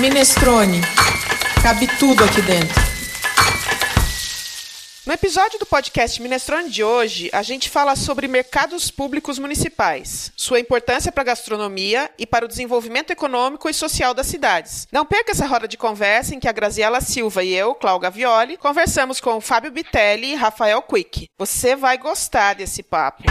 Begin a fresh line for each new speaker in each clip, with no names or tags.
Minestrone. Cabe tudo aqui dentro.
No episódio do podcast Minestrone de hoje, a gente fala sobre mercados públicos municipais, sua importância para a gastronomia e para o desenvolvimento econômico e social das cidades. Não perca essa roda de conversa em que a Graziela Silva e eu, Cláudia Gavioli, conversamos com Fábio Bitelli e Rafael Quick. Você vai gostar desse papo.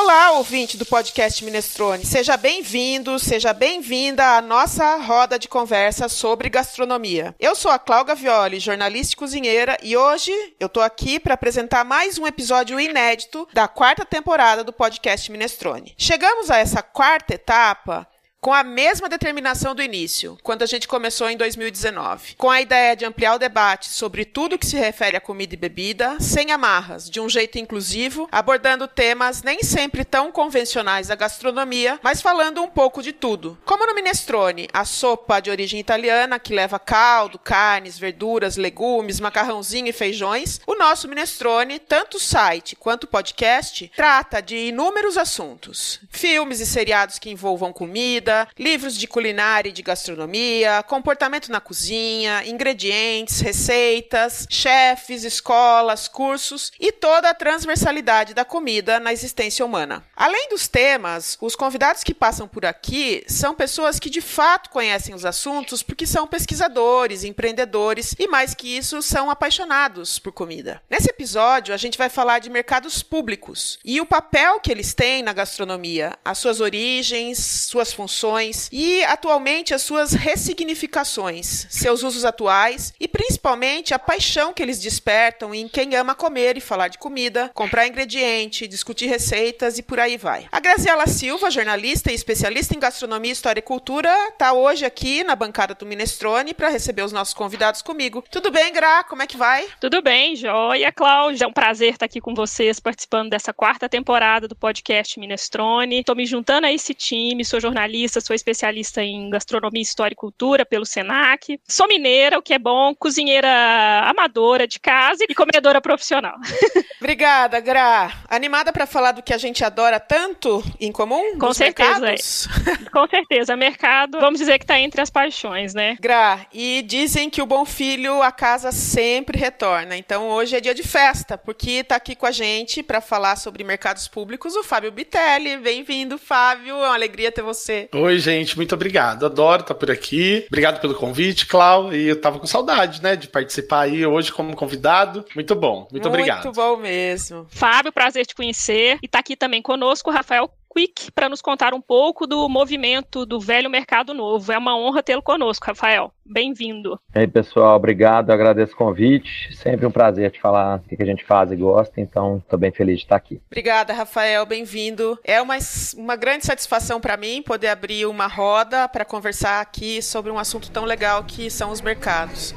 Olá, ouvinte do podcast Minestrone. Seja bem-vindo, seja bem-vinda à nossa roda de conversa sobre gastronomia. Eu sou a Cláudia Violi, jornalista e cozinheira, e hoje eu estou aqui para apresentar mais um episódio inédito da quarta temporada do podcast Minestrone. Chegamos a essa quarta etapa com a mesma determinação do início, quando a gente começou em 2019, com a ideia de ampliar o debate sobre tudo que se refere a comida e bebida, sem amarras, de um jeito inclusivo, abordando temas nem sempre tão convencionais da gastronomia, mas falando um pouco de tudo. Como no minestrone, a sopa de origem italiana que leva caldo, carnes, verduras, legumes, macarrãozinho e feijões, o nosso minestrone, tanto site quanto podcast, trata de inúmeros assuntos: filmes e seriados que envolvam comida comida, livros de culinária e de gastronomia, comportamento na cozinha, ingredientes, receitas, chefes, escolas, cursos e toda a transversalidade da comida na existência humana. Além dos temas, os convidados que passam por aqui são pessoas que de fato conhecem os assuntos porque são pesquisadores, empreendedores e mais que isso, são apaixonados por comida. Nesse episódio, a gente vai falar de mercados públicos e o papel que eles têm na gastronomia, as suas origens, suas funções funções e, atualmente, as suas ressignificações, seus usos atuais e, principalmente, a paixão que eles despertam em quem ama comer e falar de comida, comprar ingrediente, discutir receitas e por aí vai. A Graziela Silva, jornalista e especialista em gastronomia, história e cultura, está hoje aqui na bancada do Minestrone para receber os nossos convidados comigo. Tudo bem, Gra? Como é que vai?
Tudo bem, joia, Cláudia. É um prazer estar aqui com vocês, participando dessa quarta temporada do podcast Minestrone. Estou me juntando a esse time, sou jornalista sou especialista em gastronomia, história e cultura pelo SENAC. Sou mineira, o que é bom, cozinheira amadora de casa e comedora profissional.
Obrigada, Gra. Animada para falar do que a gente adora tanto em comum?
Com certeza. É. Com certeza. Mercado, vamos dizer que está entre as paixões, né?
Gra, e dizem que o bom filho a casa sempre retorna. Então hoje é dia de festa, porque está aqui com a gente para falar sobre mercados públicos o Fábio Bitelli. Bem-vindo, Fábio. É uma alegria ter você.
Oi, gente, muito obrigado. Adoro estar por aqui. Obrigado pelo convite, Clau. E eu tava com saudade, né, de participar aí hoje como convidado. Muito bom, muito, muito obrigado.
Muito bom mesmo.
Fábio, prazer te conhecer. E tá aqui também conosco o Rafael Quick para nos contar um pouco do movimento do velho mercado novo. É uma honra tê-lo conosco, Rafael. Bem-vindo.
E aí, pessoal, obrigado, agradeço o convite. Sempre um prazer te falar o que a gente faz e gosta, então estou bem feliz de estar aqui.
Obrigada, Rafael, bem-vindo. É uma, uma grande satisfação para mim poder abrir uma roda para conversar aqui sobre um assunto tão legal que são os mercados.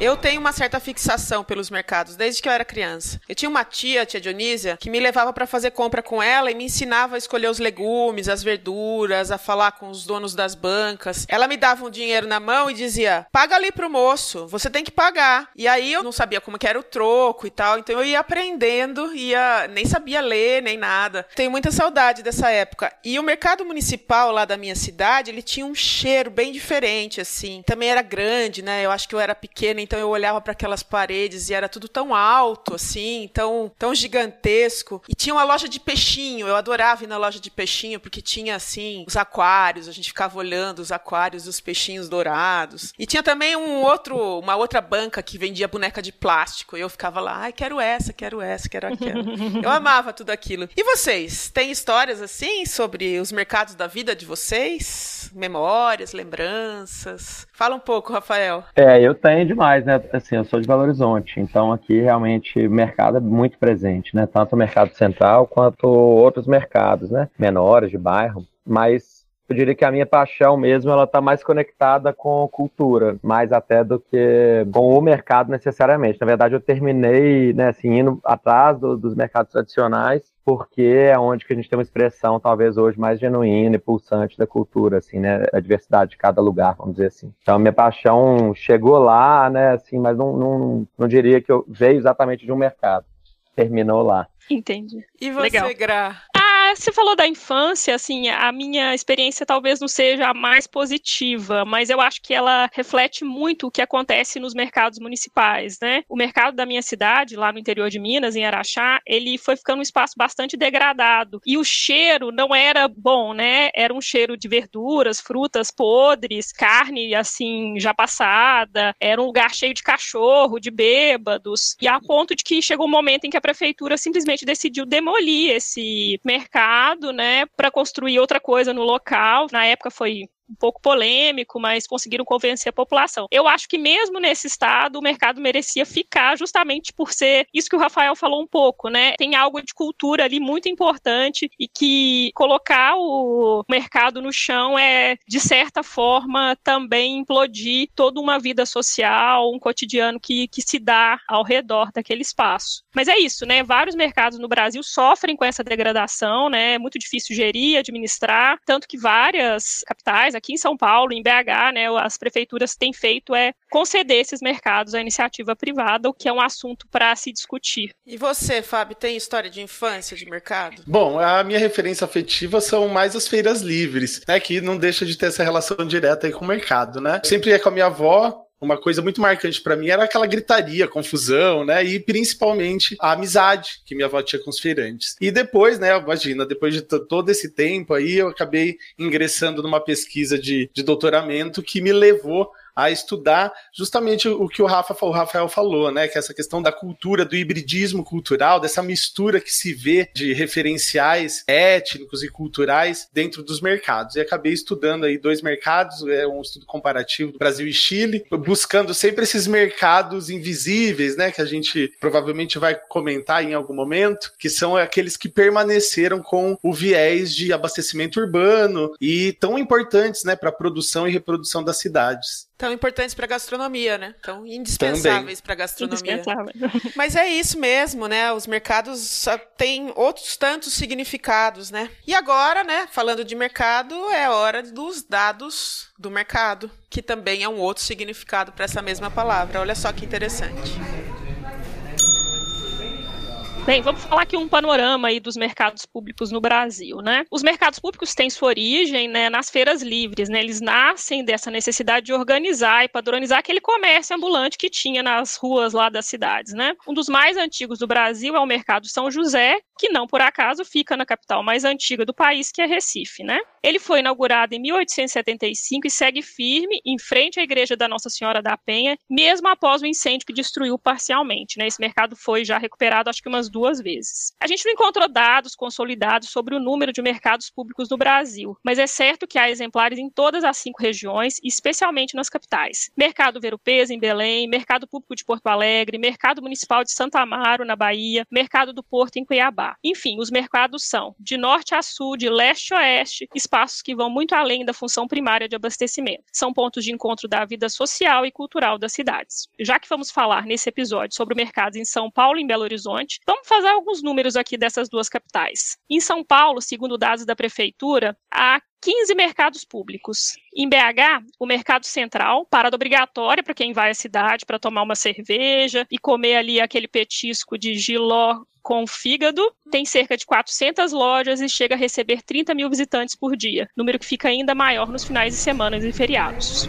Eu tenho uma certa fixação pelos mercados desde que eu era criança. Eu tinha uma tia, a tia Dionísia, que me levava para fazer compra com ela e me ensinava a escolher os legumes, as verduras, a falar com os donos das bancas. Ela me dava um dinheiro na mão e dizia: "Paga ali pro moço, você tem que pagar". E aí eu não sabia como que era o troco e tal, então eu ia aprendendo, ia nem sabia ler nem nada. Tenho muita saudade dessa época. E o mercado municipal lá da minha cidade, ele tinha um cheiro bem diferente assim. Também era grande, né? Eu acho que eu era pequena então eu olhava para aquelas paredes e era tudo tão alto, assim, tão, tão gigantesco. E tinha uma loja de peixinho, eu adorava ir na loja de peixinho, porque tinha, assim, os aquários, a gente ficava olhando os aquários dos peixinhos dourados. E tinha também um outro, uma outra banca que vendia boneca de plástico, e eu ficava lá, ai, quero essa, quero essa, quero aquela. eu amava tudo aquilo. E vocês, têm histórias, assim, sobre os mercados da vida de vocês? Memórias, lembranças? Fala um pouco, Rafael.
É, eu tenho demais mais, né? Assim, eu sou de Belo Horizonte, então aqui realmente o mercado é muito presente, né? Tanto o mercado central quanto outros mercados, né? Menores de bairro, mas eu diria que a minha paixão mesmo ela está mais conectada com cultura, mais até do que com o mercado necessariamente. Na verdade, eu terminei, né, assim, indo atrás do, dos mercados tradicionais porque é onde que a gente tem uma expressão talvez hoje mais genuína e pulsante da cultura, assim, né, a diversidade de cada lugar, vamos dizer assim. Então, minha paixão chegou lá, né, assim, mas não, não, não diria que eu veio exatamente de um mercado, terminou lá.
Entendi.
E você, Legal. Gra?
Você falou da infância, assim, a minha experiência talvez não seja a mais positiva, mas eu acho que ela reflete muito o que acontece nos mercados municipais, né? O mercado da minha cidade, lá no interior de Minas, em Araxá, ele foi ficando um espaço bastante degradado. E o cheiro não era bom, né? Era um cheiro de verduras, frutas podres, carne, assim, já passada. Era um lugar cheio de cachorro, de bêbados. E a ponto de que chegou um momento em que a prefeitura simplesmente decidiu demolir esse mercado, né, para construir outra coisa no local. Na época foi um pouco polêmico, mas conseguiram convencer a população. Eu acho que mesmo nesse estado o mercado merecia ficar justamente por ser isso que o Rafael falou um pouco, né? Tem algo de cultura ali muito importante e que colocar o mercado no chão é de certa forma também implodir toda uma vida social, um cotidiano que, que se dá ao redor daquele espaço. Mas é isso, né? Vários mercados no Brasil sofrem com essa degradação, né? É muito difícil gerir, administrar, tanto que várias capitais aqui em São Paulo, em BH, né, as prefeituras têm feito é conceder esses mercados à iniciativa privada, o que é um assunto para se discutir.
E você, Fábio, tem história de infância de mercado?
Bom, a minha referência afetiva são mais as feiras livres, né, que não deixa de ter essa relação direta aí com o mercado, né? Sempre ia com a minha avó, uma coisa muito marcante para mim era aquela gritaria, confusão, né? E principalmente a amizade que minha avó tinha com os feirantes. E depois, né? Imagina, depois de todo esse tempo aí, eu acabei ingressando numa pesquisa de, de doutoramento que me levou a estudar justamente o que o, Rafa, o Rafael falou, né? Que é essa questão da cultura, do hibridismo cultural, dessa mistura que se vê de referenciais étnicos e culturais dentro dos mercados. E acabei estudando aí dois mercados, é um estudo comparativo do Brasil e Chile, buscando sempre esses mercados invisíveis, né? Que a gente provavelmente vai comentar em algum momento, que são aqueles que permaneceram com o viés de abastecimento urbano e tão importantes, né, para a produção e reprodução das cidades
tão importantes para a gastronomia, né? Tão indispensáveis para a gastronomia. Mas é isso mesmo, né? Os mercados têm outros tantos significados, né? E agora, né, falando de mercado, é hora dos dados do mercado, que também é um outro significado para essa mesma palavra. Olha só que interessante.
Bem, vamos falar aqui um panorama aí dos mercados públicos no Brasil, né? Os mercados públicos têm sua origem né, nas feiras livres, né? Eles nascem dessa necessidade de organizar e padronizar aquele comércio ambulante que tinha nas ruas lá das cidades, né? Um dos mais antigos do Brasil é o Mercado São José, que não por acaso fica na capital mais antiga do país, que é Recife, né? Ele foi inaugurado em 1875 e segue firme em frente à igreja da Nossa Senhora da Penha, mesmo após o incêndio que destruiu parcialmente, né? Esse mercado foi já recuperado acho que umas duas vezes. A gente não encontrou dados consolidados sobre o número de mercados públicos no Brasil, mas é certo que há exemplares em todas as cinco regiões, especialmente nas capitais. Mercado Verupês, em Belém, Mercado Público de Porto Alegre, Mercado Municipal de Santa Amaro, na Bahia, Mercado do Porto, em Cuiabá. Enfim, os mercados são de norte a sul, de leste a oeste, espaços que vão muito além da função primária de abastecimento. São pontos de encontro da vida social e cultural das cidades. Já que vamos falar nesse episódio sobre mercados em São Paulo e em Belo Horizonte, vamos fazer alguns números aqui dessas duas capitais. Em São Paulo, segundo dados da prefeitura, há 15 mercados públicos. Em BH, o mercado central, parada obrigatória para quem vai à cidade para tomar uma cerveja e comer ali aquele petisco de giló com fígado, tem cerca de 400 lojas e chega a receber 30 mil visitantes por dia, número que fica ainda maior nos finais de semana e feriados.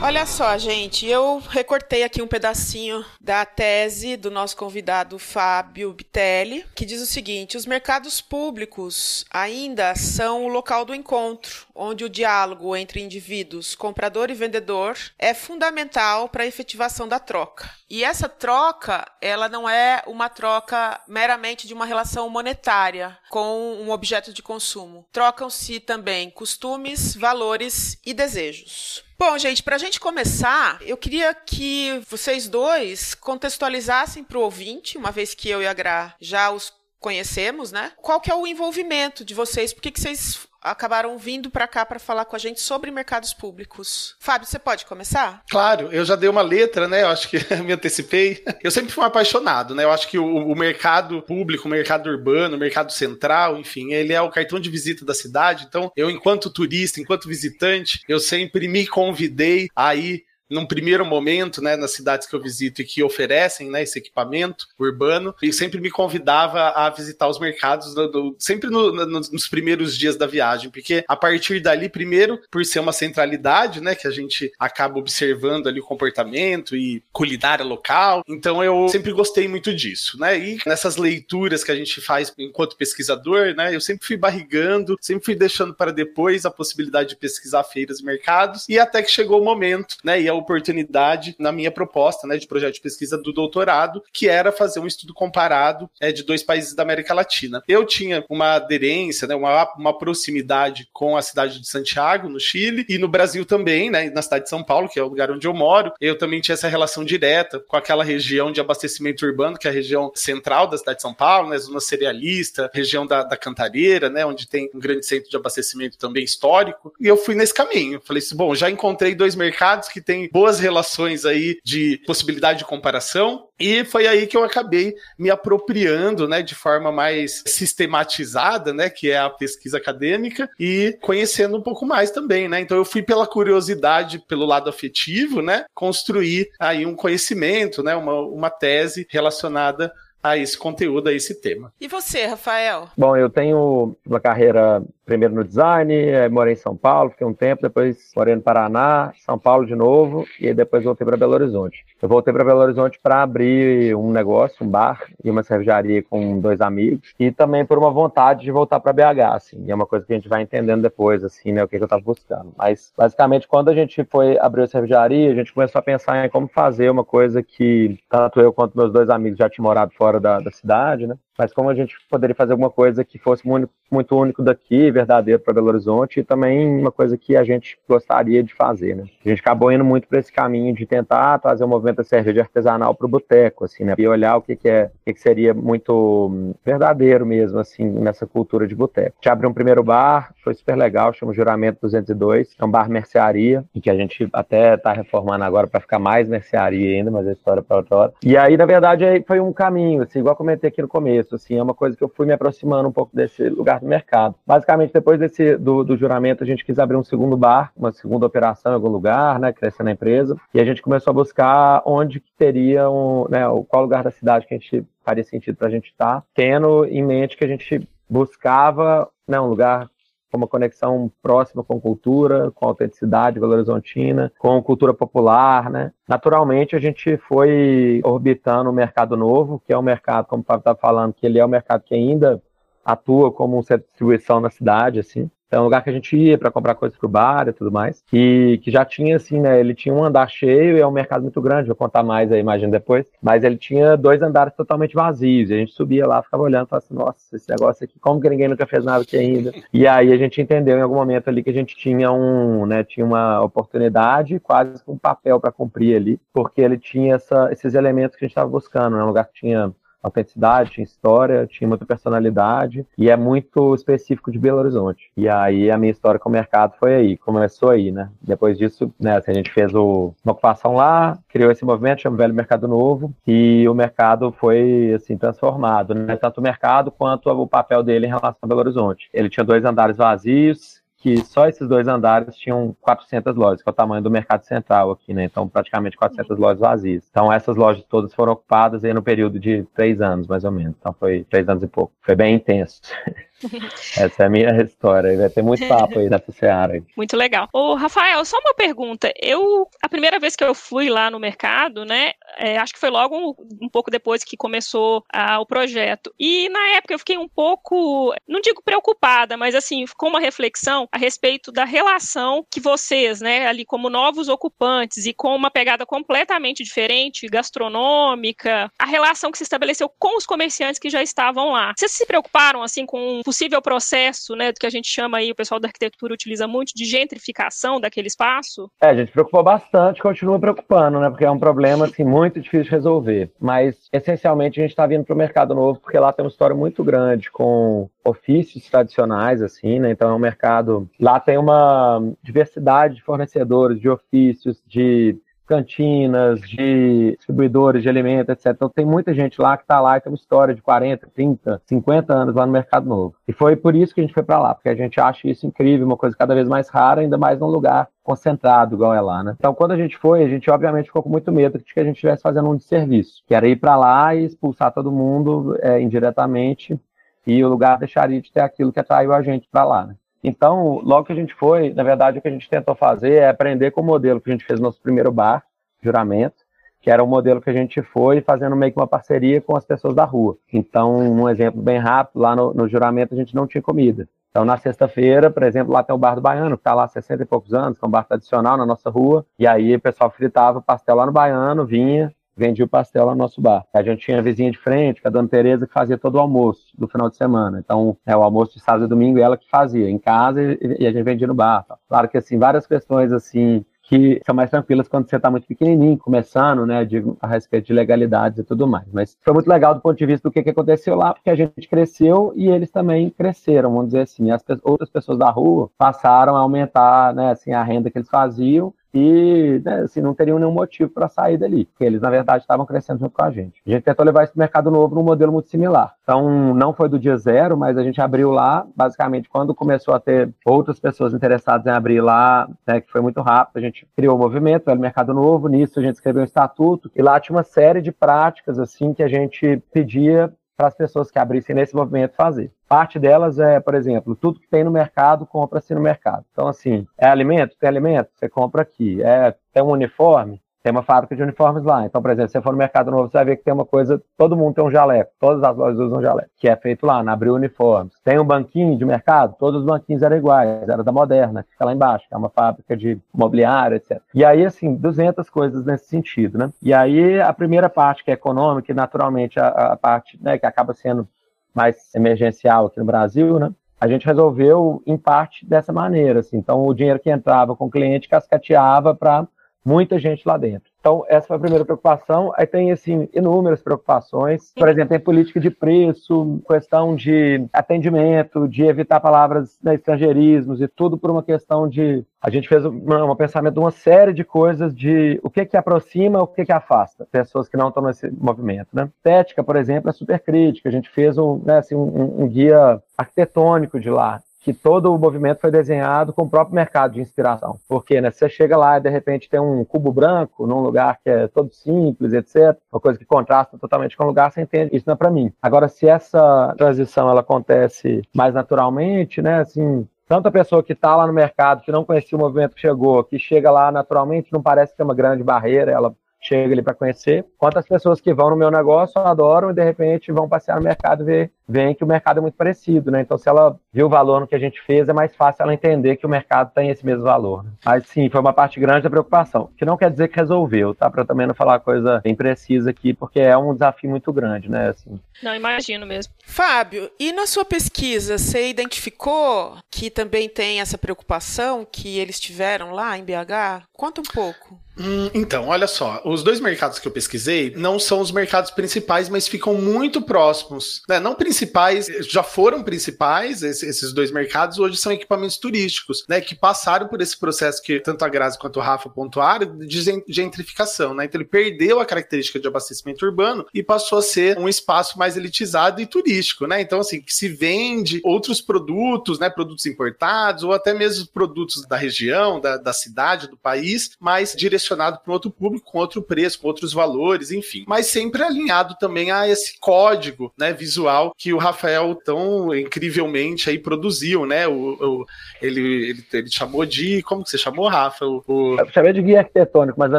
Olha só, gente, eu recortei aqui um pedacinho da tese do nosso convidado Fábio Bitelli, que diz o seguinte: os mercados públicos ainda são o local do encontro, onde o diálogo entre indivíduos, comprador e vendedor, é fundamental para a efetivação da troca. E essa troca, ela não é uma troca meramente de uma relação monetária com um objeto de consumo. Trocam-se também costumes, valores e desejos. Bom, gente, para a gente começar, eu queria que vocês dois contextualizassem para o ouvinte, uma vez que eu e a Gra já os conhecemos, né? Qual que é o envolvimento de vocês? Por que, que vocês acabaram vindo para cá para falar com a gente sobre mercados públicos. Fábio, você pode começar?
Claro, eu já dei uma letra, né? Eu acho que me antecipei. Eu sempre fui um apaixonado, né? Eu acho que o, o, mercado público, o mercado urbano, o mercado central, enfim, ele é o cartão de visita da cidade. Então, eu, enquanto turista, enquanto visitante, eu sempre me convidei a ir num primeiro momento, né, nas cidades que eu visito e que oferecem, né, esse equipamento urbano, e sempre me convidava a visitar os mercados, do, do, sempre no, no, nos primeiros dias da viagem, porque a partir dali, primeiro, por ser uma centralidade, né, que a gente acaba observando ali o comportamento e culinária local, então eu sempre gostei muito disso, né, e nessas leituras que a gente faz enquanto pesquisador, né, eu sempre fui barrigando, sempre fui deixando para depois a possibilidade de pesquisar feiras e mercados, e até que chegou o momento, né, e a oportunidade na minha proposta, né, de projeto de pesquisa do doutorado, que era fazer um estudo comparado é, de dois países da América Latina. Eu tinha uma aderência, né, uma, uma proximidade com a cidade de Santiago, no Chile, e no Brasil também, né, na cidade de São Paulo, que é o lugar onde eu moro. Eu também tinha essa relação direta com aquela região de abastecimento urbano, que é a região central da cidade de São Paulo, né, zona cerealista, região da, da Cantareira, né, onde tem um grande centro de abastecimento também histórico. E eu fui nesse caminho. Falei assim, bom, já encontrei dois mercados que têm boas relações aí de possibilidade de comparação. E foi aí que eu acabei me apropriando, né, de forma mais sistematizada, né, que é a pesquisa acadêmica e conhecendo um pouco mais também, né? Então eu fui pela curiosidade, pelo lado afetivo, né, construir aí um conhecimento, né, uma, uma tese relacionada a esse conteúdo, a esse tema.
E você, Rafael?
Bom, eu tenho uma carreira primeiro no design, morei em São Paulo, fiquei um tempo, depois morei no Paraná, São Paulo de novo, e depois voltei para Belo Horizonte. Eu voltei para Belo Horizonte para abrir um negócio, um bar e uma cervejaria com dois amigos, e também por uma vontade de voltar para BH, assim, e é uma coisa que a gente vai entendendo depois, assim, né, o que, que eu estava buscando. Mas, basicamente, quando a gente foi abrir a cervejaria, a gente começou a pensar em como fazer uma coisa que tanto eu quanto meus dois amigos já tinham morado fora da, da cidade, né, mas como a gente poderia fazer alguma coisa que fosse muito, único daqui, verdadeiro para Belo Horizonte, e também uma coisa que a gente gostaria de fazer, né? A gente acabou indo muito para esse caminho de tentar trazer o movimento da cerveja artesanal para o boteco, assim, né? E olhar o que, que é, o que, seria muito verdadeiro mesmo, assim, nessa cultura de boteco. A gente abriu um primeiro bar, foi super legal, chama Juramento 202, é um bar mercearia, e que a gente até está reformando agora para ficar mais mercearia ainda, mas é história para outra hora. E aí, na verdade, foi um caminho, assim, igual comentei aqui no começo, começo, assim, é uma coisa que eu fui me aproximando um pouco desse lugar do mercado. Basicamente, depois desse do, do juramento, a gente quis abrir um segundo bar, uma segunda operação em algum lugar, né, crescendo a empresa, e a gente começou a buscar onde que teria um, né, qual lugar da cidade que a gente faria sentido para a gente estar, tá, tendo em mente que a gente buscava né, um lugar uma conexão próxima com cultura, com autenticidade horizontina, com cultura popular, né? Naturalmente, a gente foi orbitando o mercado novo, que é um mercado, como o Fábio estava falando, que ele é um mercado que ainda atua como um centro de distribuição na cidade, assim. É um lugar que a gente ia para comprar coisas pro bar e tudo mais. E que já tinha, assim, né? Ele tinha um andar cheio e é um mercado muito grande. Vou contar mais aí, imagina depois. Mas ele tinha dois andares totalmente vazios. E a gente subia lá, ficava olhando e falava assim: nossa, esse negócio aqui, como que ninguém nunca fez nada aqui ainda? E aí a gente entendeu em algum momento ali que a gente tinha um, né? Tinha uma oportunidade, quase um papel para cumprir ali, porque ele tinha essa, esses elementos que a gente estava buscando, né? Um lugar que tinha autenticidade, tinha história, tinha muita personalidade e é muito específico de Belo Horizonte. E aí a minha história com o mercado foi aí, começou aí, né? Depois disso, né, assim, a gente fez o, uma ocupação lá, criou esse movimento, chama Velho Mercado Novo, e o mercado foi, assim, transformado, né? Tanto o mercado quanto o papel dele em relação a Belo Horizonte. Ele tinha dois andares vazios, que só esses dois andares tinham 400 lojas, que é o tamanho do mercado central aqui, né? Então, praticamente 400 uhum. lojas vazias. Então, essas lojas todas foram ocupadas aí no período de três anos, mais ou menos. Então, foi três anos e pouco. Foi bem intenso. Essa é a minha história. Vai ter muito papo aí nessa seara.
Muito legal. Ô, Rafael, só uma pergunta. Eu, a primeira vez que eu fui lá no mercado, né, é, acho que foi logo um, um pouco depois que começou o projeto. E na época eu fiquei um pouco, não digo preocupada, mas assim, com uma reflexão a respeito da relação que vocês, né, ali como novos ocupantes e com uma pegada completamente diferente, gastronômica, a relação que se estabeleceu com os comerciantes que já estavam lá. Vocês se preocuparam, assim, com possível processo, né, do que a gente chama aí, o pessoal da arquitetura utiliza muito, de gentrificação daquele espaço?
É, a gente preocupou bastante, continua preocupando, né, porque é um problema, assim, muito difícil de resolver. Mas, essencialmente, a gente está vindo para o mercado novo, porque lá tem uma história muito grande com ofícios tradicionais, assim, né, então é um mercado... Lá tem uma diversidade de fornecedores, de ofícios, de cantinas, de distribuidores de alimentos, etc. Então tem muita gente lá que está lá e tem uma história de 40, 30, 50 anos lá no Mercado Novo. E foi por isso que a gente foi para lá, porque a gente acha isso incrível, uma coisa cada vez mais rara, ainda mais num lugar concentrado igual é lá, né? Então, quando a gente foi, a gente obviamente ficou com muito medo de que a gente estivesse fazendo um desserviço, que era ir para lá e expulsar todo mundo é, indiretamente e o lugar deixaria de ter aquilo que atraiu a gente para lá, né? Então, logo que a gente foi, na verdade, o que a gente tentou fazer é aprender com o modelo que a gente fez no nosso primeiro bar, juramento, que era o modelo que a gente foi fazendo meio que uma parceria com as pessoas da rua. Então, um exemplo bem rápido, lá no, no juramento a gente não tinha comida. Então, na sexta-feira, por exemplo, lá tem o Bar do Baiano, que está lá há 60 e poucos anos, que é um bar tradicional na nossa rua, e aí o pessoal fritava pastel lá no Baiano, vinha, vendia o pastel lá no nosso bar. A gente tinha a vizinha de frente, que a dona Tereza, que fazia todo o almoço do final de semana. Então, é o almoço de sábado e domingo, ela que fazia, em casa, e, e a gente vendia no bar. Tá? Claro que, assim, várias questões, assim, que são mais tranquilas quando você está muito pequenininho, começando, né, de, a respeito de legalidades e tudo mais. Mas foi muito legal do ponto de vista do que, que aconteceu lá, porque a gente cresceu e eles também cresceram, vamos dizer assim. As outras pessoas da rua passaram a aumentar, né, assim, a renda que eles faziam e né, assim, não teriam nenhum motivo para sair dali, porque eles, na verdade, estavam crescendo junto com a gente. A gente tentou levar esse mercado novo num modelo muito similar. Então, não foi do dia zero, mas a gente abriu lá, basicamente, quando começou a ter outras pessoas interessadas em abrir lá, né, que foi muito rápido, a gente criou o movimento, o Mercado Novo, nisso a gente escreveu um estatuto, e lá tinha uma série de práticas, assim, que a gente pedia para as pessoas que abrissem nesse movimento fazer. Parte delas é, por exemplo, tudo que tem no mercado, compra-se no mercado. Então, assim, é alimento? Tem alimento? Você compra aqui. É, tem um uniforme? Tem uma fábrica de uniformes lá. Então, por exemplo, se você for no Mercado Novo, você vai ver que tem uma coisa, todo mundo tem um jaleco, todas as lojas usam jaleco, que é feito lá, na Abril Uniformes. Tem um banquinho de mercado, todos os banquinhos eram iguais, era da Moderna, que fica lá embaixo, que é uma fábrica de mobiliário, etc. E aí, assim, 200 coisas nesse sentido, né? E aí, a primeira parte, que é econômica, e naturalmente a, a parte né, que acaba sendo mais emergencial aqui no Brasil, né? A gente resolveu em parte dessa maneira, assim. Então, o dinheiro que entrava com o cliente cascateava para muita gente lá dentro. Então, essa foi a primeira preocupação. Aí tem, assim, inúmeras preocupações. Por exemplo, tem política de preço, questão de atendimento, de evitar palavras né, estrangeirismos e tudo por uma questão de... A gente fez um, um pensamento de uma série de coisas de o que que aproxima, o que que afasta pessoas que não estão nesse movimento, né? Estética, por exemplo, é super crítica. A gente fez um, né, assim, um, um guia arquitetônico de lá que todo o movimento foi desenhado com o próprio mercado de inspiração. Porque né, você chega lá e de repente tem um cubo branco num lugar que é todo simples, etc. Uma coisa que contrasta totalmente com o lugar, você entende, isso não é para mim. Agora, se essa transição ela acontece mais naturalmente, né, assim, tanto a pessoa que está lá no mercado, que não conhecia o movimento que chegou, que chega lá naturalmente, não parece ter uma grande barreira, ela chega ali para conhecer, quanto as pessoas que vão no meu negócio adoram e de repente vão passear no mercado e ver, veem que o mercado é muito parecido, né? Então, se ela viu o valor no que a gente fez, é mais fácil ela entender que o mercado tem esse mesmo valor. Né? Mas sim, foi uma parte grande da preocupação, que não quer dizer que resolveu, tá? Para também não falar coisa bem precisa aqui, porque é um desafio muito grande, né? Assim.
Não, imagino mesmo.
Fábio, e na sua pesquisa, você identificou que também tem essa preocupação que eles tiveram lá em BH? Conta um pouco.
Hum, então, olha só, os dois mercados que eu pesquisei não são os mercados principais, mas ficam muito próximos. Né? Não principais, já foram principais esses dois mercados, hoje são equipamentos turísticos, né? Que passaram por esse processo que tanto a Grazi quanto o Rafa pontuaram de gentrificação, né? Então ele perdeu a característica de abastecimento urbano e passou a ser um espaço mais elitizado e turístico, né? Então, assim, que se vende outros produtos, né? Produtos importados, ou até mesmo produtos da região, da, da cidade, do país, mas direcionados direcionado para outro público, com outro preço, com outros valores, enfim. Mas sempre alinhado também a esse código né, visual que o Rafael tão incrivelmente aí produziu, né? O, o ele, ele, ele, chamou de. Como que você chamou, Rafa? O, o...
Eu chamei de guia arquitetônico, mas na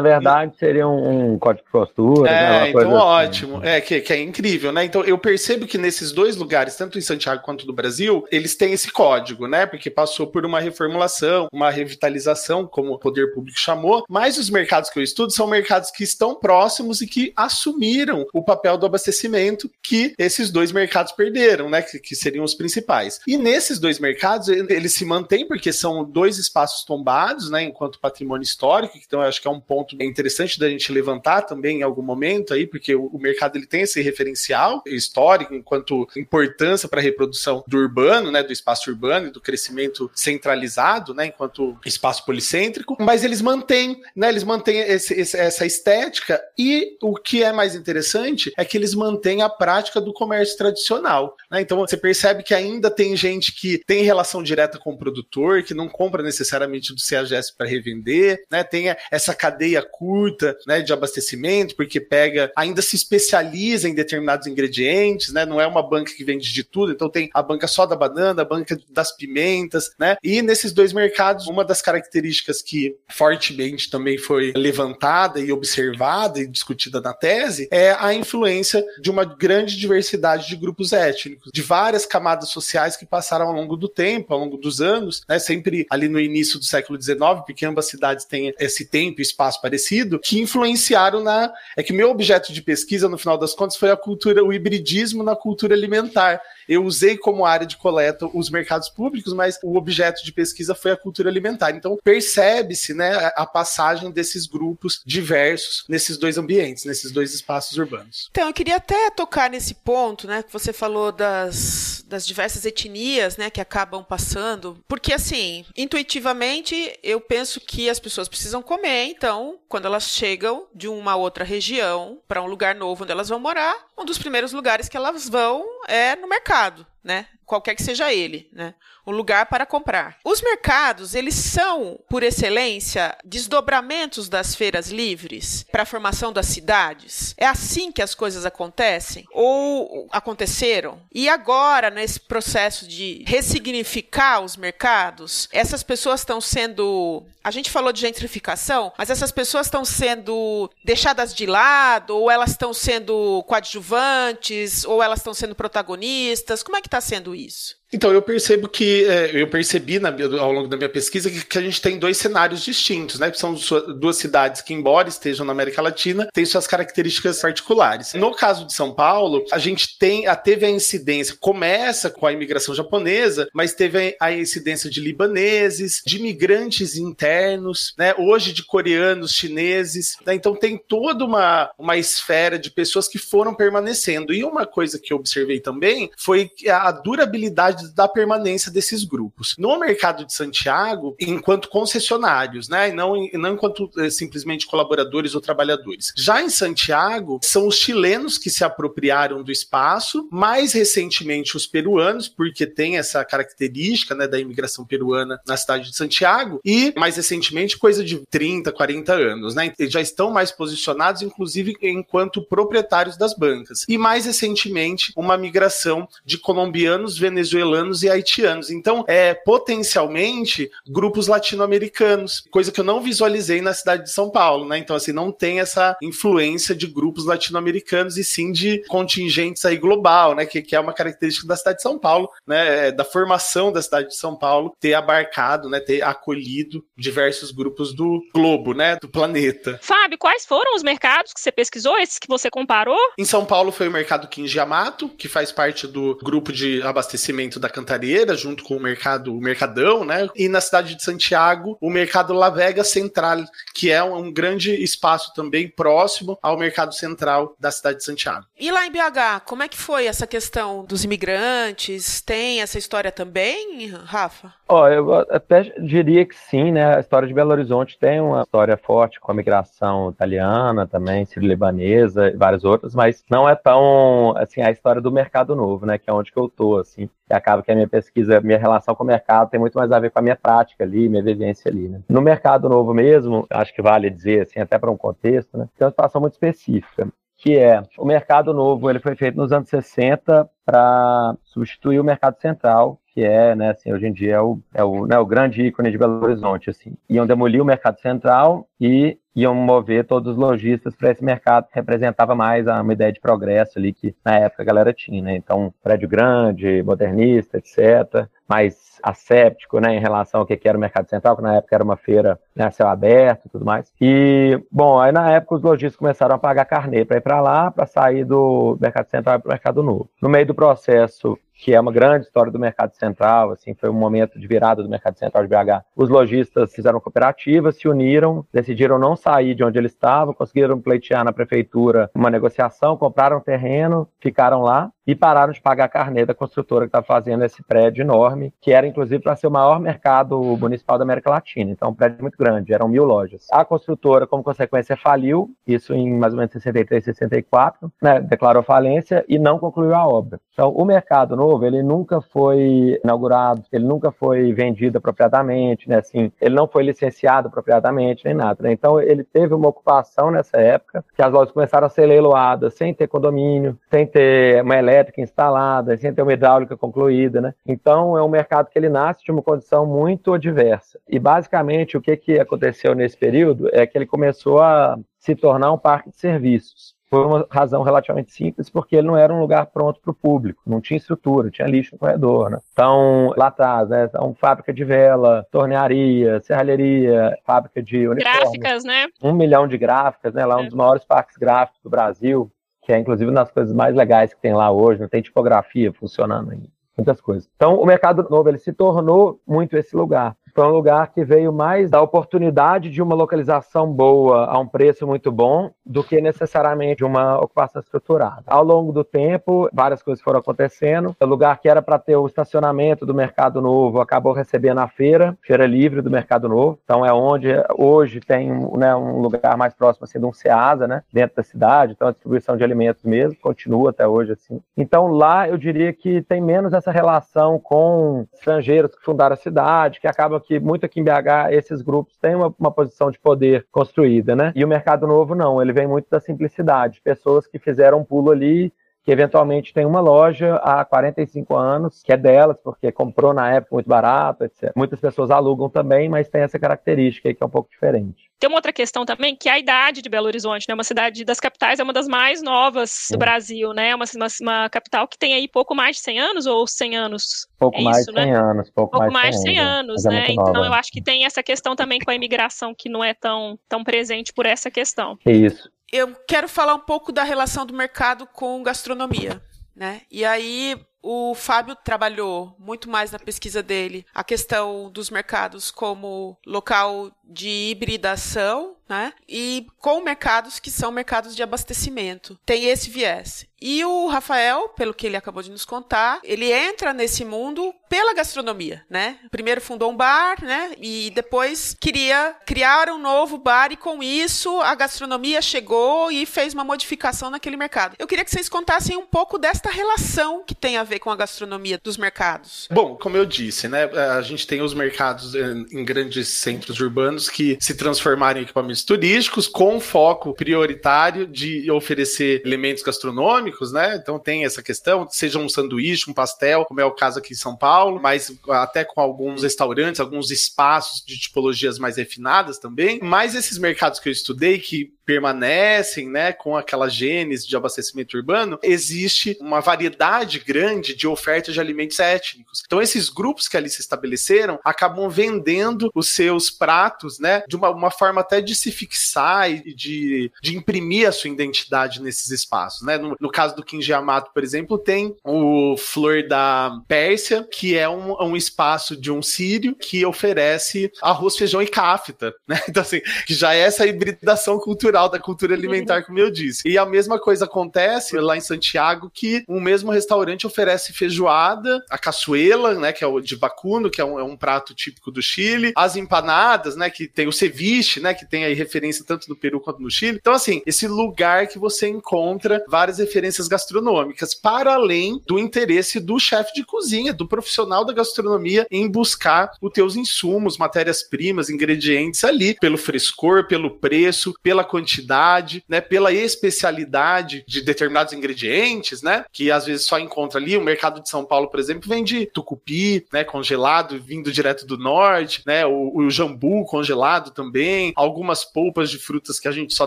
verdade seria um, um código de costura.
É, né, então assim. ótimo. É, que, que é incrível, né? Então eu percebo que nesses dois lugares, tanto em Santiago quanto no Brasil, eles têm esse código, né? Porque passou por uma reformulação, uma revitalização, como o poder público chamou, mas os mercados que eu estudo são mercados que estão próximos e que assumiram o papel do abastecimento que esses dois mercados perderam, né? Que, que seriam os principais. E nesses dois mercados, eles se mantêm porque são dois espaços tombados, né? Enquanto patrimônio histórico, então eu acho que é um ponto interessante da gente levantar também em algum momento aí, porque o, o mercado ele tem esse referencial histórico enquanto importância para a reprodução do urbano, né? Do espaço urbano e do crescimento centralizado, né? Enquanto espaço policêntrico, mas eles mantêm, né? Eles mantêm esse, esse, essa estética e o que é mais interessante é que eles mantêm a prática do comércio tradicional. Né? Então você percebe que ainda tem gente que tem relação direta com o produtor, que não compra necessariamente do CEAGES para revender, né? tem essa cadeia curta né, de abastecimento, porque pega, ainda se especializa em determinados ingredientes, né? não é uma banca que vende de tudo, então tem a banca só da banana, a banca das pimentas, né? e nesses dois mercados, uma das características que fortemente também foi levantada e observada e discutida na tese é a influência de uma grande diversidade de grupos étnicos, de várias camadas sociais que passaram ao longo do tempo, ao longo dos anos, né, sempre ali no início do século XIX, porque ambas cidades têm esse tempo e espaço parecido, que influenciaram na. É que meu objeto de pesquisa, no final das contas, foi a cultura, o hibridismo na cultura alimentar. Eu usei como área de coleta os mercados públicos, mas o objeto de pesquisa foi a cultura alimentar. Então percebe-se né, a passagem desses grupos diversos nesses dois ambientes, nesses dois espaços urbanos.
Então, eu queria até tocar nesse ponto, né, que você falou das, das diversas etnias, né, que acabam passando, porque assim, intuitivamente, eu penso que as pessoas precisam comer, então, quando elas chegam de uma outra região para um lugar novo onde elas vão morar, um dos primeiros lugares que elas vão é no mercado, errado né? Qualquer que seja ele, né? Um lugar para comprar. Os mercados, eles são, por excelência, desdobramentos das feiras livres para a formação das cidades. É assim que as coisas acontecem ou aconteceram. E agora, nesse processo de ressignificar os mercados, essas pessoas estão sendo, a gente falou de gentrificação, mas essas pessoas estão sendo deixadas de lado ou elas estão sendo coadjuvantes ou elas estão sendo protagonistas. Como é que está sendo isso?
Então, eu percebo que, é, eu percebi na, ao longo da minha pesquisa que, que, a gente tem dois cenários distintos, né? São duas cidades que, embora estejam na América Latina, têm suas características particulares. No caso de São Paulo, a gente tem, a, teve a incidência, começa com a imigração japonesa, mas teve a, a incidência de libaneses, de imigrantes internos, né? Hoje de coreanos, chineses, né? Então tem toda uma, uma esfera de pessoas que foram permanecendo. E uma coisa que eu observei também foi a durabilidade da permanência desses grupos. No mercado de Santiago, enquanto concessionários, né, e não, não enquanto é, simplesmente colaboradores ou trabalhadores. Já em Santiago, são os chilenos que se apropriaram do espaço, mais recentemente os peruanos, porque tem essa característica né, da imigração peruana na cidade de Santiago, e mais recentemente, coisa de 30, 40 anos, né? Já estão mais posicionados, inclusive enquanto proprietários das bancas. E mais recentemente, uma migração de colombianos, venezuelanos venezuelanos e haitianos. Então, é potencialmente grupos latino-americanos, coisa que eu não visualizei na cidade de São Paulo, né? Então, assim, não tem essa influência de grupos latino-americanos e sim de contingentes aí global, né? Que, que é uma característica da cidade de São Paulo, né? É, da formação da cidade de São Paulo ter abarcado, né? Ter acolhido diversos grupos do globo, né? Do planeta.
Fábio, quais foram os mercados que você pesquisou, esses que você comparou?
Em São Paulo foi o mercado Quinji Yamato, que faz parte do grupo de abastecimento da Cantareira, junto com o mercado, o Mercadão, né? E na cidade de Santiago, o mercado La Vega Central, que é um, grande espaço também próximo ao mercado central da cidade de Santiago.
E lá em BH, como é que foi essa questão dos imigrantes? Tem essa história também, Rafa?
Ó, oh, eu até diria que sim, né? A história de Belo Horizonte tem uma história forte com a migração italiana também, sírio-libanesa e várias outras, mas não é tão, assim, a história do mercado novo, né? Que é onde que eu tô, assim. E acaba que a minha pesquisa, minha relação com o mercado tem muito mais a ver com a minha prática ali, minha vivência ali, né? No mercado novo mesmo, acho que vale dizer, assim, até para um contexto, né? Tem uma situação muito específica que é o mercado novo, ele foi feito nos anos 60 para substituir o mercado central, que é, né, assim, hoje em dia é o, é o, né, o grande ícone de Belo Horizonte, assim. Iam demolir o mercado central e iam mover todos os lojistas para esse mercado que representava mais uma ideia de progresso ali que na época a galera tinha, né? Então, prédio grande, modernista, etc., mais asséptico, né, em relação ao que era o mercado central, que na época era uma feira né, céu aberto e tudo mais. E, bom, aí na época os lojistas começaram a pagar carnê para ir para lá, para sair do mercado central para o mercado novo. No meio do processo, que é uma grande história do mercado central, assim, foi um momento de virada do mercado central de BH. Os lojistas fizeram cooperativas, se uniram, decidiram não sair de onde eles estavam, conseguiram pleitear na prefeitura uma negociação, compraram terreno, ficaram lá e pararam de pagar a carnê da construtora que estava fazendo esse prédio enorme, que era inclusive para ser o maior mercado municipal da América Latina. Então, um prédio muito grande, eram mil lojas. A construtora, como consequência, faliu, isso em mais ou menos 63, 64, né, declarou falência e não concluiu a obra. Então, o Mercado Novo, ele nunca foi inaugurado, ele nunca foi vendido apropriadamente, né, assim, ele não foi licenciado apropriadamente, nem nada. Né? Então, ele teve uma ocupação nessa época, que as lojas começaram a ser leiloadas sem ter condomínio, sem ter uma elétrica instalada, sem ter uma hidráulica concluída, né? Então, é um mercado que ele nasce de uma condição muito adversa. E, basicamente, o que, que aconteceu nesse período é que ele começou a se tornar um parque de serviços por uma razão relativamente simples, porque ele não era um lugar pronto para o público, não tinha estrutura, tinha lixo no corredor, né? Então, lá atrás, né? Então, fábrica de vela, tornearia, serralheria, fábrica de uniformes.
Gráficas, né?
Um milhão de gráficas, né? Lá um é. dos maiores parques gráficos do Brasil, que é inclusive uma das coisas mais legais que tem lá hoje, não tem tipografia funcionando ainda muitas coisas. Então, o mercado novo ele se tornou muito esse lugar. Foi um lugar que veio mais da oportunidade de uma localização boa a um preço muito bom do que necessariamente uma ocupação estruturada. Ao longo do tempo, várias coisas foram acontecendo. O lugar que era para ter o estacionamento do Mercado Novo acabou recebendo a feira, feira livre do Mercado Novo. Então é onde hoje tem né, um lugar mais próximo assim, de um Ceasa, né, dentro da cidade. Então a distribuição de alimentos mesmo continua até hoje assim. Então lá eu diria que tem menos essa relação com estrangeiros que fundaram a cidade, que acaba que muito aqui em BH esses grupos têm uma, uma, posição de poder construída, né? E o mercado novo não, ele vem muito da simplicidade, pessoas que fizeram um pulo ali que eventualmente tem uma loja há 45 anos, que é delas, porque comprou na época muito barato, etc. Muitas pessoas alugam também, mas tem essa característica aí que é um pouco diferente.
Tem uma outra questão também, que é a idade de Belo Horizonte, né? Uma cidade das capitais, é uma das mais novas do Brasil, né? Uma, uma, uma, capital que tem aí pouco mais de 100 anos ou 100 anos?
Pouco é mais de 100 né? anos. Pouco, pouco mais de 100, 100
anos, é né? É então eu acho que tem essa questão também com a imigração que não é tão, tão presente por essa questão.
Isso.
Eu quero falar um pouco da relação do mercado com gastronomia. Né? E aí o Fábio trabalhou muito mais na pesquisa dele a questão dos mercados como local de hibridação, né? E com mercados que são mercados de abastecimento. Tem esse viés. E o Rafael, pelo que ele acabou de nos contar, ele entra nesse mundo pela gastronomia, né? Primeiro fundou um bar, né? E depois queria criar um novo bar e com isso a gastronomia chegou e fez uma modificação naquele mercado. Eu queria que vocês contassem um pouco desta relação que tem a ver com a gastronomia dos mercados.
Bom, como eu disse, né? A gente tem os mercados em grandes centros urbanos que se transformaram em equipamentos turísticos com foco prioritário de oferecer elementos gastronômicos, né? Então tem essa questão, seja um sanduíche, um pastel, como é o caso aqui em São Paulo, mas até com alguns restaurantes, alguns espaços de tipologias mais refinadas também. Mas esses mercados que eu estudei, que permanecem, né, com aquela gênese de abastecimento urbano, existe uma variedade grande de ofertas de alimentos étnicos. Então, esses grupos que ali se estabeleceram acabam vendendo os seus pratos, né, de uma, uma forma até de se fixar e de, de imprimir a sua identidade nesses espaços, né? No, no caso do Kinji Yamato, por exemplo, tem o Flor da Pérsia, que é um, um espaço de um sírio que oferece arroz, feijão e cafta, né? Então, assim, que já é essa hibridação cultural da cultura alimentar, como eu disse. E a mesma coisa acontece lá em Santiago, que um mesmo restaurante oferece feijoada, a caçuela, né, que é o de vacuno, que é um, é um prato típico do Chile, as empanadas, né, que tem o ceviche, né, que tem aí referência tanto no Peru quanto no Chile. Então, assim, esse lugar que você encontra várias referências gastronômicas, para além do interesse do chefe de cozinha, do profissional da gastronomia em buscar os teus insumos, matérias-primas, ingredientes ali, pelo frescor, pelo preço, pela quantidade quantidade, né, pela especialidade de determinados ingredientes, né, que às vezes só encontra ali. O mercado de São Paulo, por exemplo, vende tucupi, né, congelado, vindo direto do norte, né, o, o jambu congelado também, algumas polpas de frutas que a gente só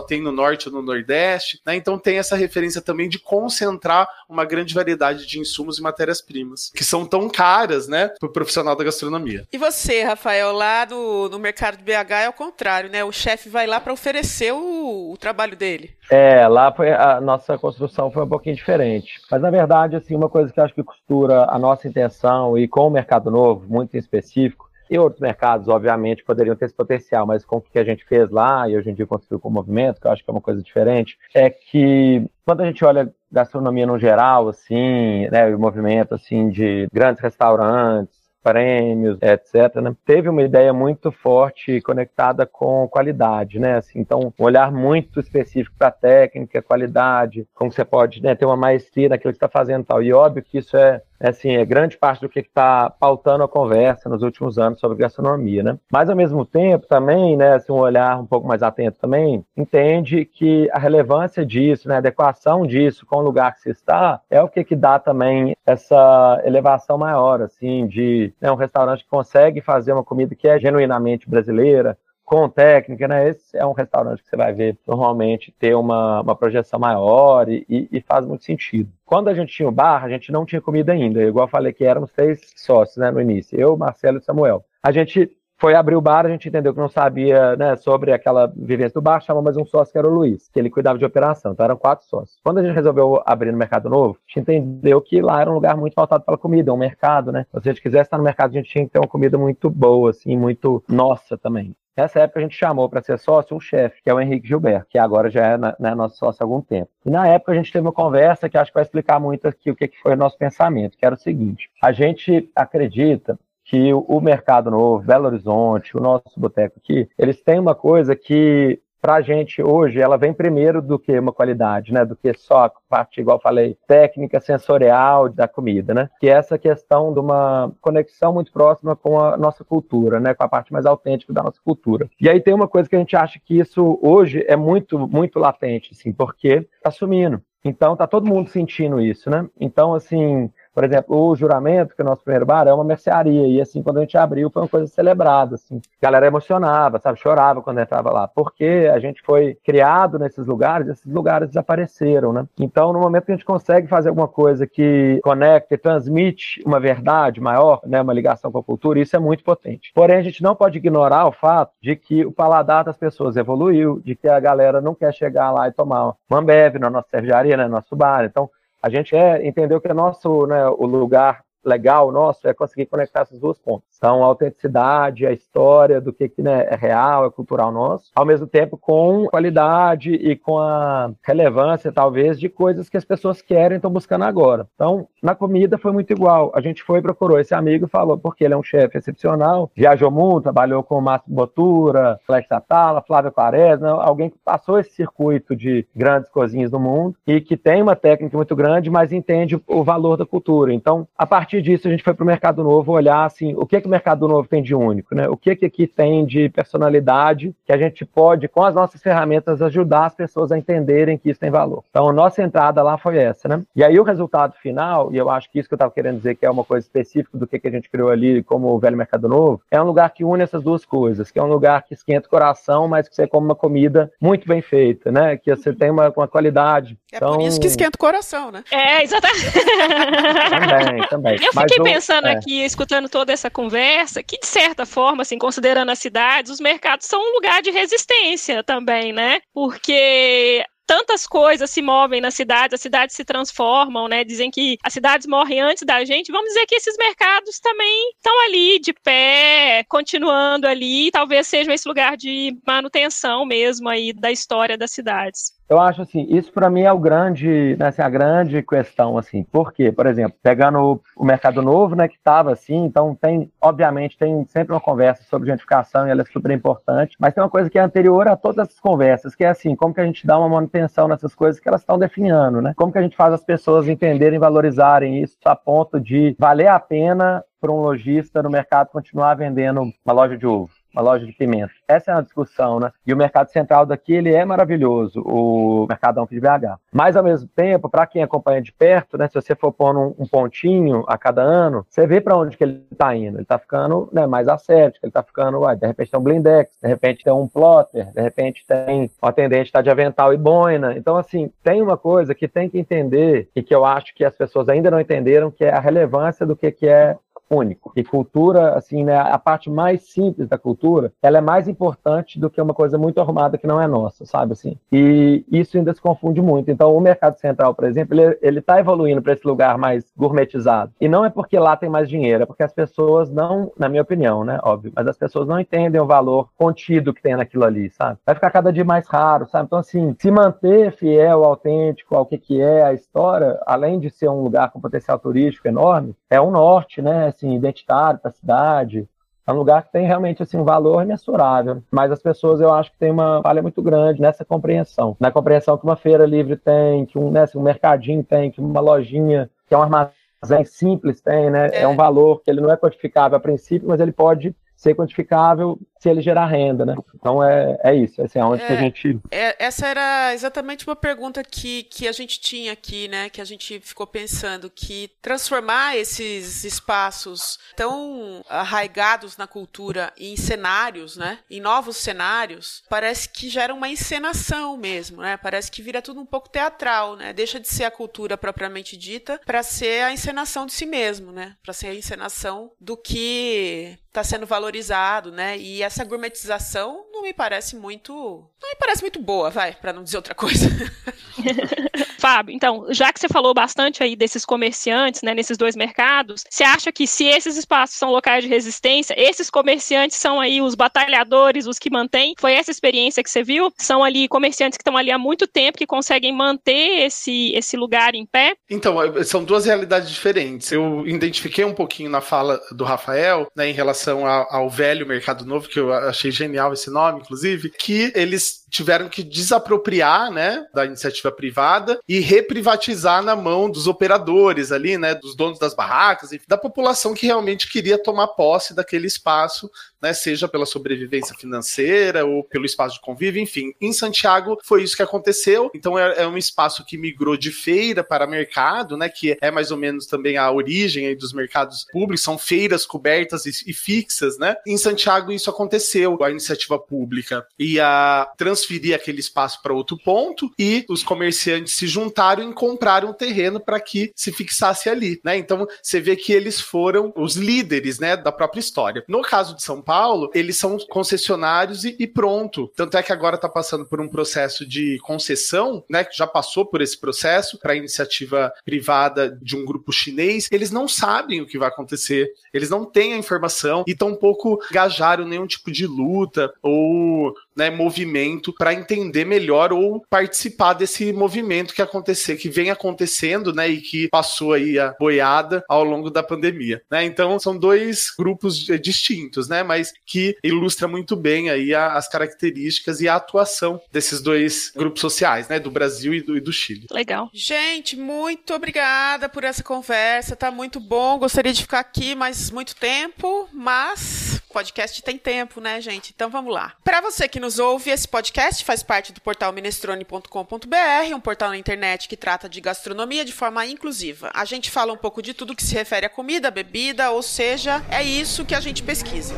tem no norte ou no nordeste, né, então tem essa referência também de concentrar uma grande variedade de insumos e matérias-primas, que são tão caras, né, para o profissional da gastronomia.
E você, Rafael, lá do, no mercado de BH é o contrário, né, o chefe vai lá para oferecer o o, trabalho dele.
É, lá foi a nossa construção foi um pouquinho diferente. Mas na verdade, assim, uma coisa que acho que costura a nossa intenção e com o mercado novo, muito em específico, E outros mercados, obviamente, poderiam ter esse potencial, mas com o que a gente fez lá e hoje em dia construiu com o movimento, que eu acho que é uma coisa diferente, é que quando a gente olha gastronomia no geral, assim, né, o movimento assim de grandes restaurantes, prêmios, etc. Né? Teve uma ideia muito forte conectada com qualidade, né? Assim, então, um olhar muito específico para técnica, qualidade, como você pode né, ter uma maestria naquilo que está fazendo tal. E óbvio que isso é, assim, é grande parte do que está pautando a conversa nos últimos anos sobre gastronomia, né? Mas, ao mesmo tempo, também, né, assim, um olhar um pouco mais atento também, entende que a relevância disso, né, a adequação disso com o lugar que se está, é o que que dá também essa elevação maior, assim, de né, um restaurante que consegue fazer uma comida que é genuinamente brasileira, com técnica, né? Esse é um restaurante que você vai ver normalmente ter uma, uma projeção maior e, e, faz muito sentido. Quando a gente tinha o bar, a gente não tinha comida ainda. Igual eu falei que éramos três sócios né, no início, eu, Marcelo e Samuel. A gente foi abrir o bar, a gente entendeu que não sabia né, sobre aquela vivência do bar, chamou mais um sócio que era o Luiz, que ele cuidava de operação, então eram quatro sócios. Quando a gente resolveu abrir no Mercado Novo, a gente entendeu que lá era um lugar muito faltado pela comida, um mercado, né? Se a gente quisesse estar no mercado, a gente tinha que ter uma comida muito boa, assim, muito nossa também. Nessa época a gente chamou para ser sócio um chefe, que é o Henrique Gilberto, que agora já é né, nosso sócio há algum tempo. E na época a gente teve uma conversa que acho que vai explicar muito aqui o que foi o nosso pensamento, que era o seguinte: a gente acredita que o mercado novo, Belo Horizonte, o nosso boteco aqui, eles têm uma coisa que para a gente hoje, ela vem primeiro do que uma qualidade, né? Do que só a parte, igual falei, técnica sensorial da comida, né? Que é essa questão de uma conexão muito próxima com a nossa cultura, né? Com a parte mais autêntica da nossa cultura. E aí tem uma coisa que a gente acha que isso hoje é muito, muito latente, assim, porque está sumindo. Então tá todo mundo sentindo isso, né? Então, assim, por exemplo, o juramento, que é o nosso primeiro bar, é uma mercearia. E assim, quando a gente abriu, foi uma coisa celebrada. Assim. A galera emocionava, sabe? Chorava quando entrava lá. Porque a gente foi criado nesses lugares, esses lugares desapareceram, né? Então, no momento que a gente consegue fazer alguma coisa que conecta e transmite uma verdade maior, né? Uma ligação com a cultura, isso é muito potente. Porém, a gente não pode ignorar o fato de que o paladar das pessoas evoluiu, de que a galera não quer chegar lá e tomar uma Ambev na nossa cervejaria, né? No nosso bar. Então, a gente é, entendeu que é nosso, né, o lugar legal nosso é conseguir conectar essas duas pontas. Então, a autenticidade, a história do que, que né, é real, é cultural nosso, ao mesmo tempo com qualidade e com a relevância, talvez, de coisas que as pessoas querem estão buscando agora. Então, na comida foi muito igual. A gente foi procurou esse amigo falou, porque ele é um chefe excepcional, viajou muito, trabalhou com o Márcio Botura, Flex Atala, Flávio Quaresma, alguém que passou esse circuito de grandes cozinhas do mundo e que tem uma técnica muito grande, mas entende o valor da cultura. Então, a partir disso, a gente foi para o Mercado Novo olhar, assim, o que, que Mercado Novo tem de único, né? O que, que aqui tem de personalidade que a gente pode, com as nossas ferramentas, ajudar as pessoas a entenderem que isso tem valor. Então, a nossa entrada lá foi essa, né? E aí, o resultado final, e eu acho que isso que eu estava querendo dizer, que é uma coisa específica do que, que a gente criou ali como o Velho Mercado Novo, é um lugar que une essas duas coisas, que é um lugar que esquenta o coração, mas que você come uma comida muito bem feita, né? Que você tem uma, uma qualidade.
É então... por isso que esquenta o coração, né?
É, exatamente.
também, também.
Eu fiquei pensando é. aqui, escutando toda essa conversa, que de certa forma, assim, considerando as cidades, os mercados são um lugar de resistência também, né? Porque tantas coisas se movem nas cidades, as cidades se transformam, né? Dizem que as cidades morrem antes da gente. Vamos dizer que esses mercados também estão ali de pé, continuando ali, talvez seja esse lugar de manutenção mesmo aí da história das cidades.
Eu acho assim, isso para mim é o grande, né, assim, a grande questão, assim. Por quê? Por exemplo, pegando o mercado novo, né, que estava assim, então tem, obviamente, tem sempre uma conversa sobre gentrificação e ela é super importante, mas tem uma coisa que é anterior a todas essas conversas, que é assim, como que a gente dá uma manutenção nessas coisas que elas estão definindo, né? Como que a gente faz as pessoas entenderem, valorizarem isso a ponto de valer a pena para um lojista no mercado continuar vendendo uma loja de ovo uma loja de pimenta. Essa é uma discussão, né? E o mercado central daqui, ele é maravilhoso, o Mercadão de BH. Mas, ao mesmo tempo, para quem acompanha de perto, né, se você for pôr um, um pontinho a cada ano, você vê para onde que ele está indo. Ele está ficando né, mais asséptico, ele está ficando, uai, de repente tem um blindex, de repente tem um plotter, de repente tem um atendente tá de avental e boina. Então, assim, tem uma coisa que tem que entender e que eu acho que as pessoas ainda não entenderam, que é a relevância do que, que é único. E cultura, assim, né, a parte mais simples da cultura, ela é mais importante do que uma coisa muito arrumada que não é nossa, sabe assim? E isso ainda se confunde muito. Então, o mercado central, por exemplo, ele, ele tá evoluindo para esse lugar mais gourmetizado. E não é porque lá tem mais dinheiro, é porque as pessoas não, na minha opinião, né, óbvio, mas as pessoas não entendem o valor contido que tem naquilo ali, sabe? Vai ficar cada dia mais raro, sabe? Então, assim, se manter fiel, autêntico ao que, que é a história, além de ser um lugar com potencial turístico enorme, é um norte, né, assim, identitário para a cidade, é um lugar que tem realmente assim um valor imensurável, mas as pessoas eu acho que tem uma falha muito grande nessa compreensão, na compreensão que uma feira livre tem, que um, né, assim, um mercadinho tem, que uma lojinha, que é um armazém simples tem, né? É. é um valor que ele não é quantificável a princípio, mas ele pode ser quantificável se ele gerar renda, né? Então é, é isso, assim, é onde é, que a gente...
É, essa era exatamente uma pergunta que, que a gente tinha aqui, né? Que a gente ficou pensando, que transformar esses espaços tão arraigados na cultura em cenários, né? Em novos cenários, parece que gera uma encenação mesmo, né? Parece que vira tudo um pouco teatral, né? Deixa de ser a cultura propriamente dita para ser a encenação de si mesmo, né? Para ser a encenação do que está sendo valorizado, né? E essa gourmetização não me parece muito, não me parece muito boa, vai, para não dizer outra coisa.
Fábio, então, já que você falou bastante aí desses comerciantes, né, nesses dois mercados, você acha que se esses espaços são locais de resistência, esses comerciantes são aí os batalhadores, os que mantêm? Foi essa experiência que você viu? São ali comerciantes que estão ali há muito tempo, que conseguem manter esse, esse lugar em pé?
Então, é, são duas realidades diferentes. Eu identifiquei um pouquinho na fala do Rafael, né, em relação ao, velho mercado novo, que eu achei genial esse nome, inclusive, que eles tiveram que desapropriar, né, da iniciativa privada e reprivatizar na mão dos operadores ali, né, dos donos das barracas, enfim, da população que realmente queria tomar posse daquele espaço, né, seja pela sobrevivência financeira ou pelo espaço de convívio, enfim. Em Santiago foi isso que aconteceu. Então é, é um espaço que migrou de feira para mercado, né, que é mais ou menos também a origem dos mercados públicos, são feiras cobertas e, e fixas, né? Em Santiago isso aconteceu, a iniciativa pública e a trans transferir aquele espaço para outro ponto e os comerciantes se juntaram e compraram o terreno para que se fixasse ali, né? Então você vê que eles foram os líderes, né, da própria história. No caso de São Paulo, eles são concessionários e, e pronto. Tanto é que agora está passando por um processo de concessão, né, que já passou por esse processo para iniciativa privada de um grupo chinês. Eles não sabem o que vai acontecer, eles não têm a informação e tampouco engajaram nenhum tipo de luta ou né, movimento para entender melhor ou participar desse movimento que acontecer, que vem acontecendo, né, e que passou aí a boiada ao longo da pandemia, né? Então são dois grupos distintos, né, mas que ilustra muito bem aí a, as características e a atuação desses dois grupos sociais, né, do Brasil e do, e do Chile.
Legal.
Gente, muito obrigada por essa conversa, tá muito bom. Gostaria de ficar aqui mais muito tempo, mas podcast tem tempo, né, gente? Então vamos lá. Para você que nos ouve, esse podcast faz parte do portal minestrone.com.br, um portal na internet que trata de gastronomia de forma inclusiva. A gente fala um pouco de tudo que se refere a comida, bebida, ou seja, é isso que a gente pesquisa.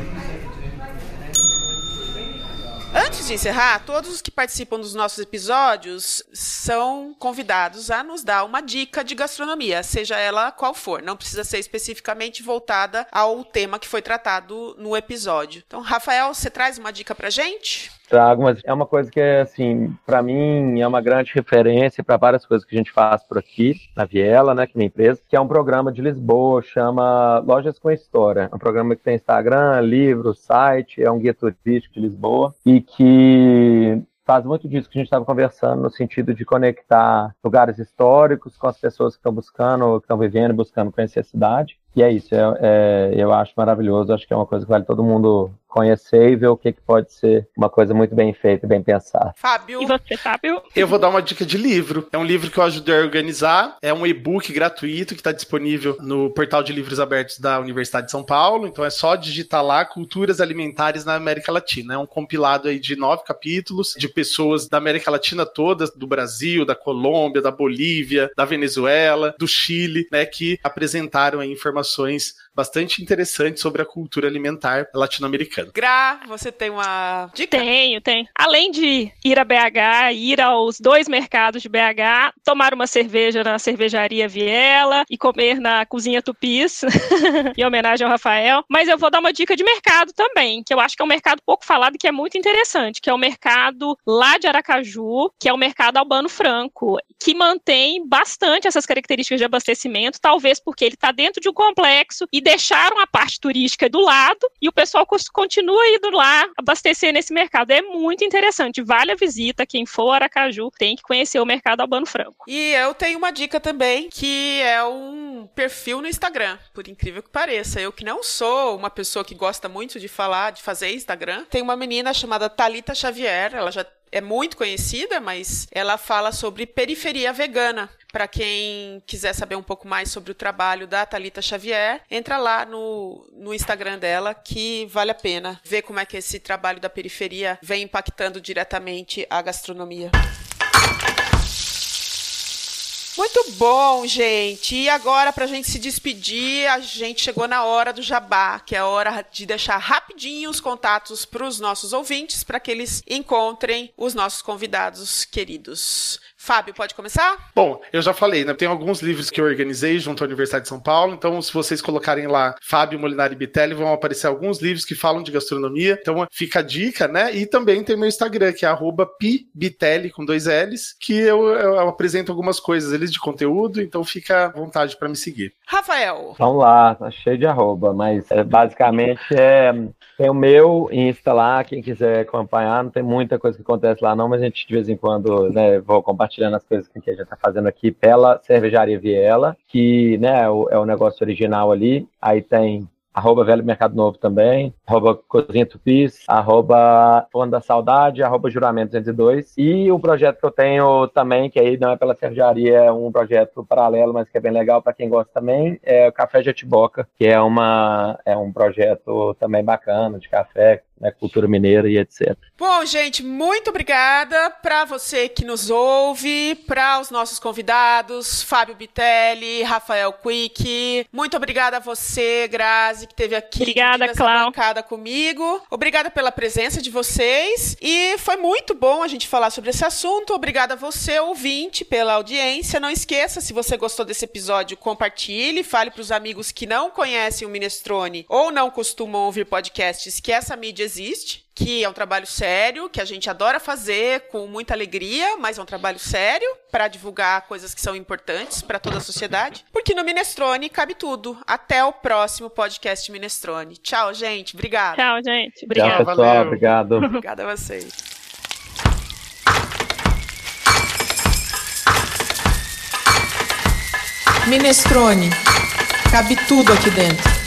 Antes de encerrar, todos os que participam dos nossos episódios são convidados a nos dar uma dica de gastronomia, seja ela qual for. Não precisa ser especificamente voltada ao tema que foi tratado no episódio. Então, Rafael, você traz uma dica pra gente?
Trago, mas é uma coisa que, assim, para mim é uma grande referência para várias coisas que a gente faz por aqui, na Viela, né, que é minha empresa, que é um programa de Lisboa, chama Lojas com História. É um programa que tem Instagram, livro, site, é um guia turístico de Lisboa e que faz muito disso que a gente estava conversando, no sentido de conectar lugares históricos com as pessoas que estão buscando, que estão vivendo, buscando conhecer a cidade. E é isso, é, é, eu acho maravilhoso, acho que é uma coisa que vale todo mundo conhecer e ver o que, que pode ser uma coisa muito bem feita e bem pensada.
Fábio.
E você, Fábio?
Eu vou dar uma dica de livro. É um livro que eu ajudei a organizar. É um e-book gratuito que está disponível no portal de livros abertos da Universidade de São Paulo. Então é só digitar lá Culturas Alimentares na América Latina. É um compilado aí de nove capítulos de pessoas da América Latina toda, do Brasil, da Colômbia, da Bolívia, da Venezuela, do Chile, né, que apresentaram informações bastante interessante sobre a cultura alimentar latino-americana.
Gra, você tem uma dica?
Tenho, tenho. Além de ir a BH, ir aos dois mercados de BH, tomar uma cerveja na cervejaria Viela e comer na cozinha Tupis, em homenagem ao Rafael. Mas eu vou dar uma dica de mercado também, que eu acho que é um mercado pouco falado e que é muito interessante, que é o mercado lá de Aracaju, que é o mercado Albano Franco, que mantém bastante essas características de abastecimento, talvez porque ele está dentro de um complexo e deixaram a parte turística do lado e o pessoal continua indo lá abastecer nesse mercado. É muito interessante, vale a visita. Quem for Aracaju tem que conhecer o mercado Albano Franco.
E eu tenho uma dica também, que é um perfil no Instagram, por incrível que pareça. Eu que não sou uma pessoa que gosta muito de falar, de fazer Instagram, tem uma menina chamada Talita Xavier, ela já é muito conhecida, mas ela fala sobre periferia vegana. Para quem quiser saber um pouco mais sobre o trabalho da Talita Xavier, entra lá no, no Instagram dela que vale a pena ver como é que esse trabalho da periferia vem impactando diretamente a gastronomia. Muito bom, gente. E agora, para a gente se despedir, a gente chegou na hora do jabá, que é a hora de deixar rapidinho os contatos para os nossos ouvintes, para que eles encontrem os nossos convidados queridos. Fábio, pode começar?
Bom, eu já falei, né? Tem alguns livros que eu organizei junto à Universidade de São Paulo, então se vocês colocarem lá Fábio Molinari Bitelli, vão aparecer alguns livros que falam de gastronomia. Então fica a dica, né? E também tem meu Instagram, que é pibitelli com dois L's, que eu, eu, apresento algumas coisas ali de conteúdo, então fica à vontade para me seguir.
Rafael.
Vamos lá, tá cheio de arroba, mas é, basicamente é tem o meu Insta lá, quem quiser acompanhar, não tem muita coisa que acontece lá não, mas a gente de vez em quando, né, vou compartilhando as coisas que a gente está fazendo aqui pela Cervejaria Viela, que, né, é o, é o negócio original ali, aí tem arroba Velho Mercado Novo também, arroba Cozinha Tupis, arroba Fundo da Saudade, arroba Juramento 202. E o projeto que eu tenho também, que aí não é pela cervejaria, é um projeto paralelo, mas que é bem legal para quem gosta também, é o Café Jetiboca, que é, uma, é um projeto também bacana de café, né, cultura mineira e etc.
Bom, gente, muito obrigada para você que nos ouve, para os nossos convidados, Fábio Bitelli, Rafael Quick. Muito obrigada a você, Grazi, que esteve aqui
obrigada, Cláudia.
bancada comigo. Obrigada pela presença de vocês e foi muito bom a gente falar sobre esse assunto. Obrigada a você, ouvinte, pela audiência. Não esqueça, se você gostou desse episódio, compartilhe, fale para os amigos que não conhecem o Minestrone ou não costumam ouvir podcasts que essa mídia existe, que é um trabalho sério, que a gente adora fazer com muita alegria, mas é um trabalho sério para divulgar coisas que são importantes para toda a sociedade. Porque no Minestrone cabe tudo. Até o próximo podcast Minestrone. Tchau, gente. Obrigada.
Tchau, gente. Obrigada.
Tchau, pessoal. Valeu. Obrigado.
Obrigada a vocês.
Minestrone. Cabe tudo aqui dentro.